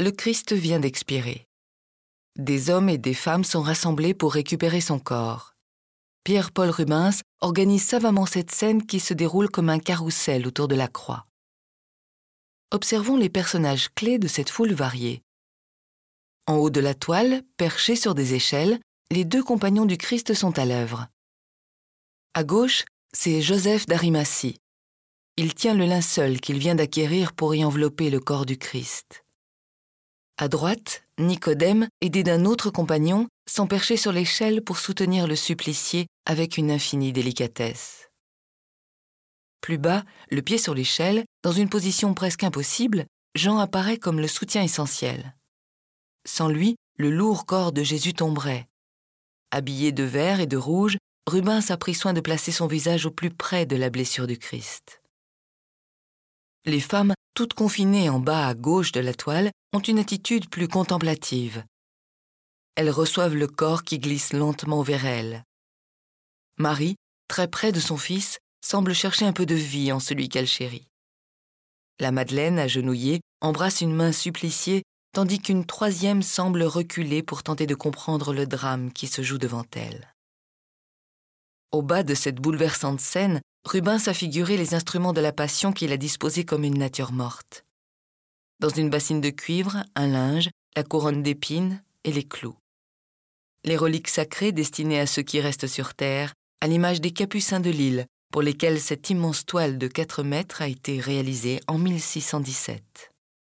le Christ vient d'expirer. Des hommes et des femmes sont rassemblés pour récupérer son corps. Pierre-Paul Rubens organise savamment cette scène qui se déroule comme un carrousel autour de la croix. Observons les personnages clés de cette foule variée. En haut de la toile, perchés sur des échelles, les deux compagnons du Christ sont à l'œuvre. À gauche, c'est Joseph d'Arimathie. Il tient le linceul qu'il vient d'acquérir pour y envelopper le corps du Christ. À droite, Nicodème, aidé d'un autre compagnon, perchés sur l'échelle pour soutenir le supplicié avec une infinie délicatesse. Plus bas, le pied sur l'échelle, dans une position presque impossible, Jean apparaît comme le soutien essentiel. Sans lui, le lourd corps de Jésus tomberait. Habillé de vert et de rouge, Rubens a pris soin de placer son visage au plus près de la blessure du Christ. Les femmes, toutes confinées en bas à gauche de la toile, ont une attitude plus contemplative. Elles reçoivent le corps qui glisse lentement vers elles. Marie, très près de son fils, semble chercher un peu de vie en celui qu'elle chérit. La Madeleine, agenouillée, embrasse une main suppliciée, tandis qu'une troisième semble reculer pour tenter de comprendre le drame qui se joue devant elle. Au bas de cette bouleversante scène, Rubens a figuré les instruments de la passion qu'il a disposés comme une nature morte. Dans une bassine de cuivre, un linge, la couronne d'épines et les clous. Les reliques sacrées destinées à ceux qui restent sur terre, à l'image des capucins de l'île, pour lesquels cette immense toile de 4 mètres a été réalisée en 1617.